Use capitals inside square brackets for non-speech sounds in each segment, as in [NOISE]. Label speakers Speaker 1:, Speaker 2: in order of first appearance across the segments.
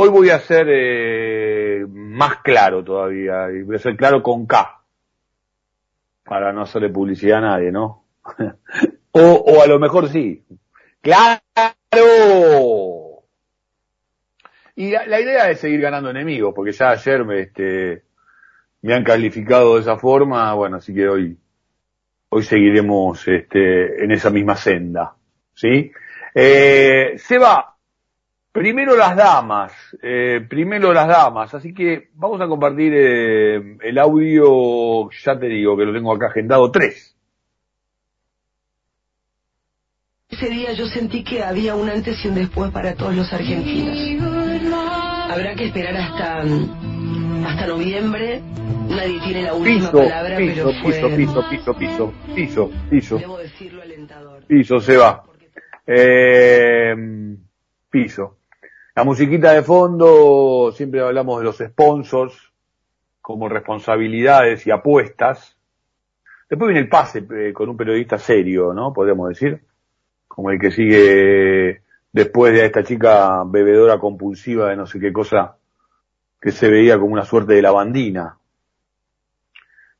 Speaker 1: Hoy voy a ser eh, más claro todavía, y voy a ser claro con K, para no hacerle publicidad a nadie, ¿no? [LAUGHS] o, o a lo mejor sí. ¡Claro! Y la, idea es seguir ganando enemigos, porque ya ayer me, este, me han calificado de esa forma, bueno, así que hoy, hoy seguiremos este, en esa misma senda. ¿Sí? Eh, se va. Primero las damas, eh, primero las damas, así que vamos a compartir eh, el audio, ya te digo que lo tengo acá agendado, tres.
Speaker 2: Ese día yo sentí que había un antes y un después para todos los argentinos. Habrá que esperar hasta, hasta noviembre. Nadie tiene la última palabra, pero fue...
Speaker 1: Piso, piso, piso, piso, piso, piso.
Speaker 2: Debo decirlo alentador.
Speaker 1: Piso, se va. Eh, piso. La musiquita de fondo, siempre hablamos de los sponsors como responsabilidades y apuestas. Después viene el pase eh, con un periodista serio, ¿no? Podríamos decir. Como el que sigue después de esta chica bebedora compulsiva de no sé qué cosa que se veía como una suerte de lavandina.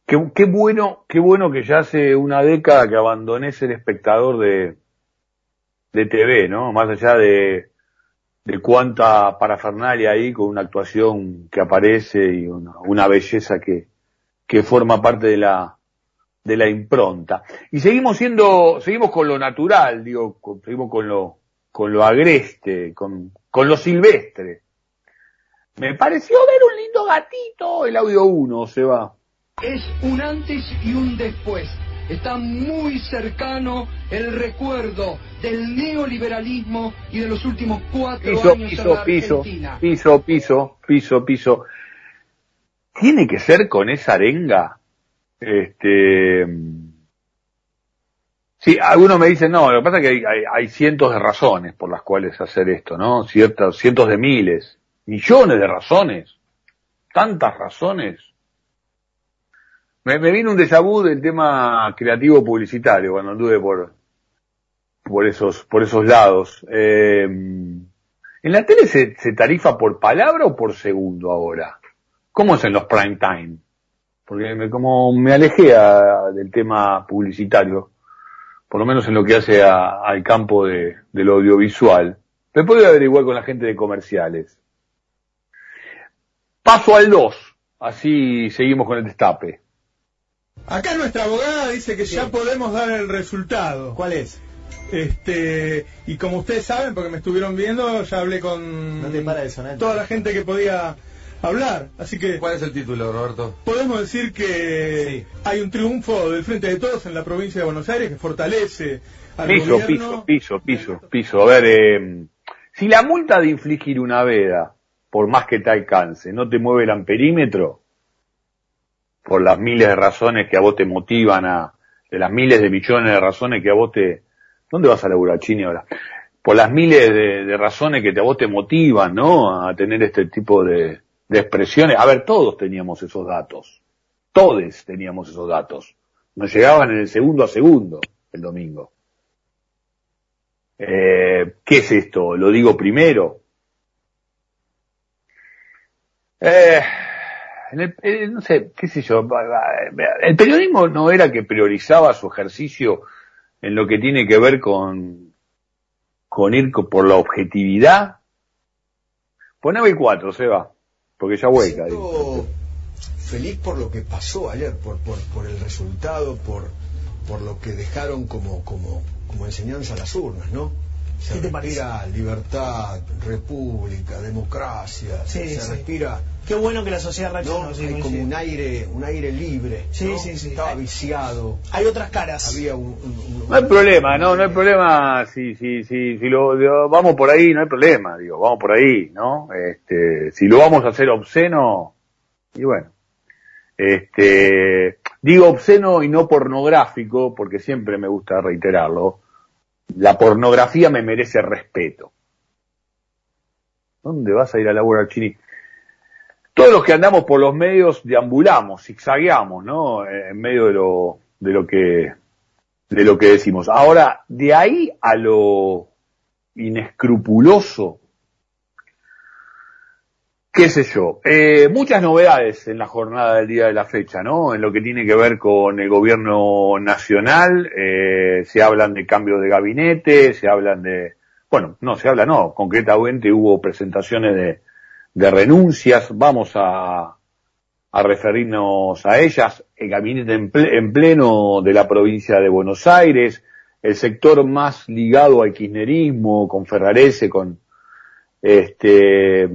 Speaker 1: Qué, qué bueno, qué bueno que ya hace una década que abandoné ser espectador de, de TV, ¿no? Más allá de, de cuánta parafernalia hay con una actuación que aparece y una, una belleza que, que forma parte de la, de la impronta. Y seguimos siendo, seguimos con lo natural, digo, seguimos con lo, con lo agreste, con, con lo silvestre. Me pareció ver un lindo gatito, el audio 1, se va.
Speaker 3: Es un antes y un después. Está muy cercano el recuerdo del neoliberalismo y de los últimos cuatro
Speaker 1: piso,
Speaker 3: años
Speaker 1: piso,
Speaker 3: en la
Speaker 1: piso,
Speaker 3: Argentina.
Speaker 1: piso, piso, piso, piso. Tiene que ser con esa arenga. Este, Sí, algunos me dicen, no, lo que pasa es que hay, hay, hay, cientos de razones por las cuales hacer esto, ¿no? Ciertas, cientos de miles, millones de razones, tantas razones. Me, vino un déjà del tema creativo publicitario cuando anduve por, por esos, por esos lados. Eh, ¿En la tele se, tarifa por palabra o por segundo ahora? ¿Cómo es en los prime time? Porque como me alejé del tema publicitario por lo menos en lo que hace a, al campo de, del audiovisual. Me puedo averiguar con la gente de comerciales. Paso al 2, así seguimos con el destape.
Speaker 4: Acá nuestra abogada dice que ya podemos dar el resultado.
Speaker 5: ¿Cuál es?
Speaker 4: Este, y como ustedes saben, porque me estuvieron viendo, ya hablé con
Speaker 5: No te para de sonar.
Speaker 4: toda la gente que podía hablar. Así que
Speaker 6: ¿Cuál es el título, Roberto?
Speaker 4: podemos decir que
Speaker 5: Sí.
Speaker 4: hay un triunfo del Frente de Todos en la provincia de Buenos Aires que fortalece al
Speaker 1: Piso,
Speaker 4: gobierno.
Speaker 1: piso, piso, piso, piso. A ver, eh, si la multa de infligir una veda, por más que te alcance, no te mueve el amperímetro, por las miles de razones que a vos te motivan a, de las miles de millones de razones que a vos te, ¿dónde vas a laburar, Chini, ahora? Por las miles de, razones que te, a vos te motivan, ¿no? A tener este tipo de, de expresiones. A ver, todos teníamos esos datos. Todos teníamos esos datos. Nos llegaban en el segundo a segundo el domingo. Eh, ¿Qué es esto? ¿Lo digo primero? Eh, en el- eh, no sé, qué sé yo. El periodismo no era que priorizaba su ejercicio en lo que tiene que ver con, con ir por la objetividad. Poneme el 4, se va. Porque ya
Speaker 7: siento feliz por lo que pasó ayer, por, por, por el resultado, por, por lo que dejaron como, como, como enseñanza las urnas, ¿no? Se
Speaker 5: ¿Qué te
Speaker 7: respira libertad, república, democracia,
Speaker 5: Sí,
Speaker 7: se
Speaker 5: sí.
Speaker 7: respira,
Speaker 5: Qué bueno que la sociedad
Speaker 7: ¿no?
Speaker 5: reaccionó. sí,
Speaker 7: Hay como un aire, un aire libre.
Speaker 5: Sí,
Speaker 7: ¿no?
Speaker 5: sí, sí.
Speaker 7: Estaba
Speaker 5: Hay-
Speaker 7: viciado,
Speaker 5: Hay otras caras.
Speaker 7: había un, un- un-
Speaker 1: No hay problema, no, no hay problema si, si, si, si lo, lo- vamos por ahí, no hay problema, digo, vamos por ahí, ¿no? Este, si lo vamos a hacer obsceno, y bueno, este, digo obsceno y no pornográfico, porque siempre me gusta reiterarlo, la pornografía me merece respeto. ¿Dónde vas a ir a laburar, Chini? Todos los que andamos por los medios deambulamos, zigzagueamos, ¿no? En medio de lo, de lo que, de lo que decimos. Ahora, de ahí a lo inescrupuloso, qué sé yo, eh, muchas novedades en la jornada del día de la fecha, ¿no? En lo que tiene que ver con el gobierno nacional, eh, se hablan de cambios de gabinete, se hablan de, bueno, no, se habla no, concretamente hubo presentaciones de, renuncias, vamos a, referirnos a ellas, el gabinete en, en pleno de la provincia de Buenos Aires, el sector más ligado al kirchnerismo, con Ferrarese, con este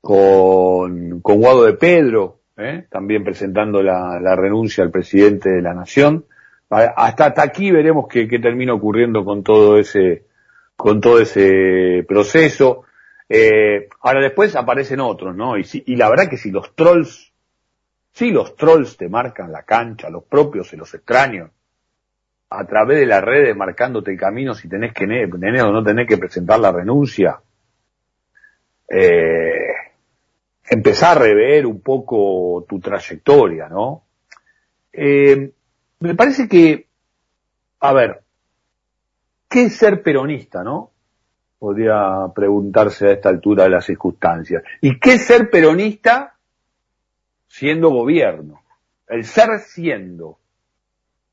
Speaker 1: con, con Guado de Pedro, ¿eh? también presentando la, la renuncia al presidente de la nación. Hasta, hasta aquí veremos qué, qué termina ocurriendo con todo ese, con todo ese proceso. Eh, ahora después aparecen otros, ¿no? Y, si- y la verdad que si los trolls, si los trolls te marcan la cancha, los propios y los extraños, a través de las redes marcándote el camino si tenés que ne- tenés o no tenés que presentar la renuncia, eh, empezar a rever un poco tu trayectoria, ¿no? Eh, me parece que, a ver, ¿qué es ser peronista, no? Podría preguntarse a esta altura de las circunstancias. ¿Y qué es ser peronista siendo gobierno? El ser siendo,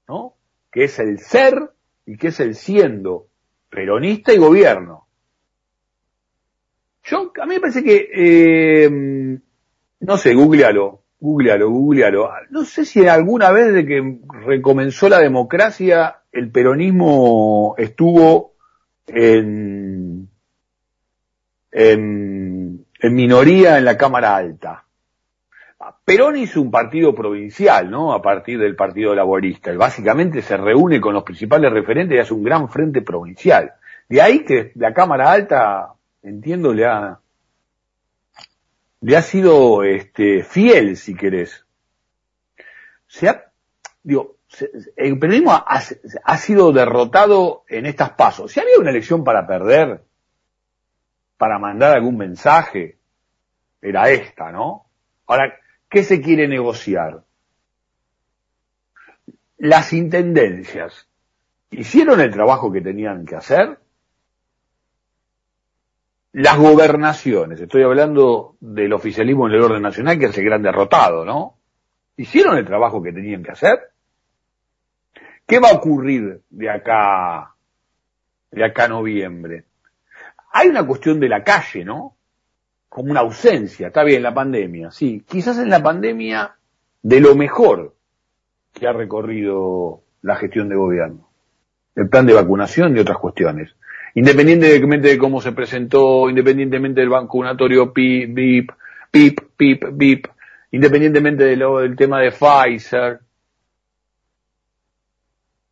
Speaker 1: ¿no? Que es el ser y que es el siendo peronista y gobierno. Yo, a mí me parece que, eh, no sé, googlealo, googlealo, googlealo. No sé si alguna vez de que recomenzó la democracia, el peronismo estuvo en, en, en minoría en la Cámara Alta. Perón hizo un partido provincial, ¿no? A partir del Partido Laborista. Básicamente se reúne con los principales referentes y hace un gran frente provincial. De ahí que la Cámara Alta, entiendo, le ha, le ha sido este, fiel, si querés. Se ha, digo, el peronismo ha, ha sido derrotado en estas pasos. Si había una elección para perder, para mandar algún mensaje, era esta, ¿no? Ahora, ¿qué se quiere negociar? Las intendencias hicieron el trabajo que tenían que hacer. Las gobernaciones, estoy hablando del oficialismo en el orden nacional, que es el gran derrotado, ¿no? ¿Hicieron el trabajo que tenían que hacer? ¿Qué va a ocurrir de acá, de acá noviembre? Hay una cuestión de la calle, ¿no? Como una ausencia, está bien, la pandemia, sí. Quizás en la pandemia de lo mejor que ha recorrido la gestión de gobierno. El plan de vacunación y otras cuestiones. Independientemente de cómo se presentó, independientemente del vacunatorio PIP, BIP, PIP, PIP, BIP, independientemente de lo, del tema de Pfizer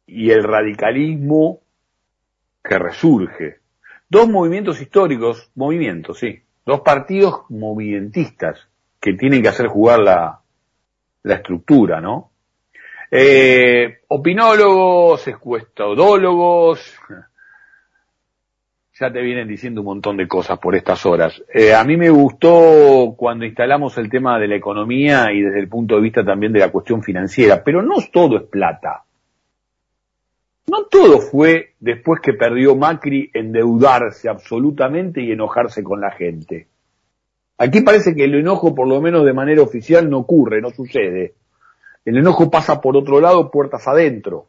Speaker 1: y el radicalismo que resurge. Dos movimientos históricos, movimientos, sí, dos partidos movimentistas que tienen que hacer jugar la, estructura, ¿no? Eh, opinólogos, escuestodólogos, ya te vienen diciendo un montón de cosas por estas horas. Eh, a mí me gustó cuando instalamos el tema de la economía y desde el punto de vista también de la cuestión financiera, pero no todo es plata. No todo fue después que perdió Macri endeudarse absolutamente y enojarse con la gente. Aquí parece que el enojo, por lo menos de manera oficial, no ocurre, no sucede. El enojo pasa por otro lado, puertas adentro.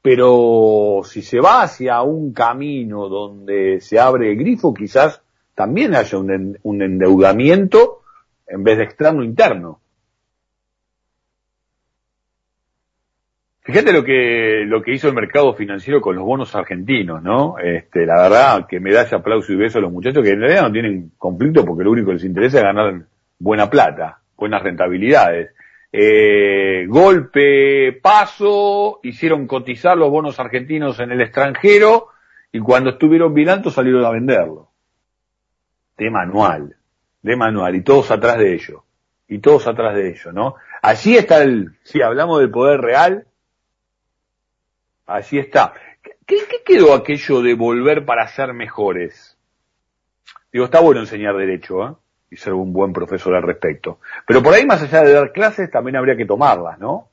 Speaker 1: Pero si se va hacia un camino donde se abre el grifo, quizás también haya un, un endeudamiento en vez de externo interno. Fíjate lo que, lo que hizo el mercado financiero con los bonos argentinos, ¿no? Este, la verdad que me da ese aplauso y beso a los muchachos que en realidad no tienen conflicto porque lo único que les interesa es ganar buena plata, buenas rentabilidades. Eh, golpe, paso, hicieron cotizar los bonos argentinos en el extranjero y cuando estuvieron bilantos salieron a venderlo. De manual, de manual, y todos atrás de ello, y todos atrás de ello, ¿no? Allí está el, si hablamos del poder real, allí está. ¿Qué, qué quedó aquello de volver para ser mejores? Digo, está bueno enseñar derecho, ¿eh? Y ser un buen profesor al respecto. Pero por ahí, más allá de dar clases, también habría que tomarlas, ¿no?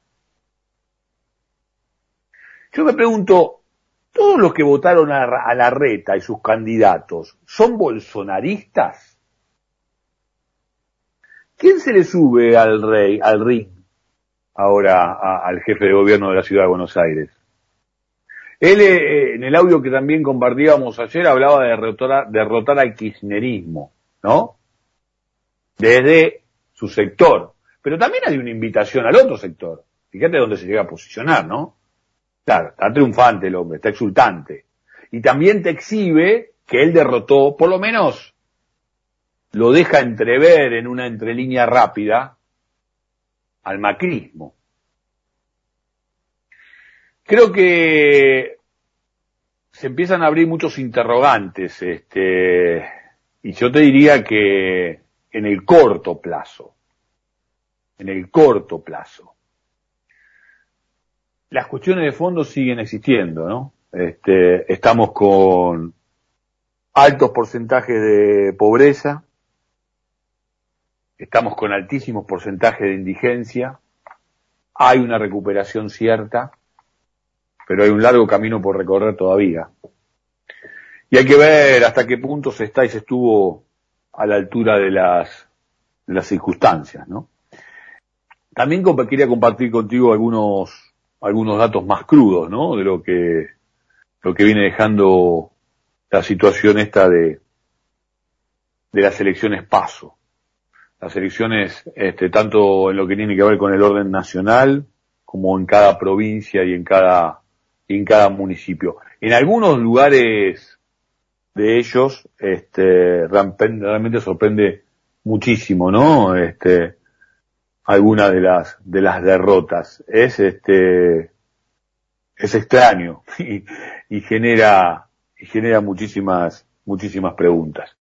Speaker 1: Yo me pregunto, ¿todos los que votaron a, la reta y sus candidatos son bolsonaristas? ¿Quién se le sube al rey, al ring, ahora al jefe de gobierno de la ciudad de Buenos Aires? Él, eh, en el audio que también compartíamos ayer, hablaba de derrotar, derrotar al kirchnerismo, ¿no? Desde su sector. Pero también hay una invitación al otro sector. Fíjate dónde se llega a posicionar, ¿no? Claro, está triunfante el hombre, está exultante. Y también te exhibe que él derrotó, por lo menos lo deja entrever en una entrelínea rápida, al macrismo. Creo que se empiezan a abrir muchos interrogantes, este, y yo te diría que en el corto plazo, en el corto plazo, las cuestiones de fondo siguen existiendo, ¿no? Este, estamos con altos porcentajes de pobreza, estamos con altísimos porcentajes de indigencia, hay una recuperación cierta, pero hay un largo camino por recorrer todavía. Y hay que ver hasta qué punto se está y se estuvo a la altura de las, de las circunstancias, ¿no? También quería compartir contigo algunos, algunos datos más crudos, ¿no? De lo que, lo que viene dejando la situación esta de, de las elecciones paso. Las elecciones, este, tanto en lo que tiene que ver con el orden nacional, como en cada provincia y en cada, y en cada municipio. En algunos lugares de ellos, este, realmente sorprende muchísimo, ¿no? Este, alguna de las, de las derrotas. Es este, es extraño [LAUGHS] y, y genera, y genera muchísimas, muchísimas preguntas.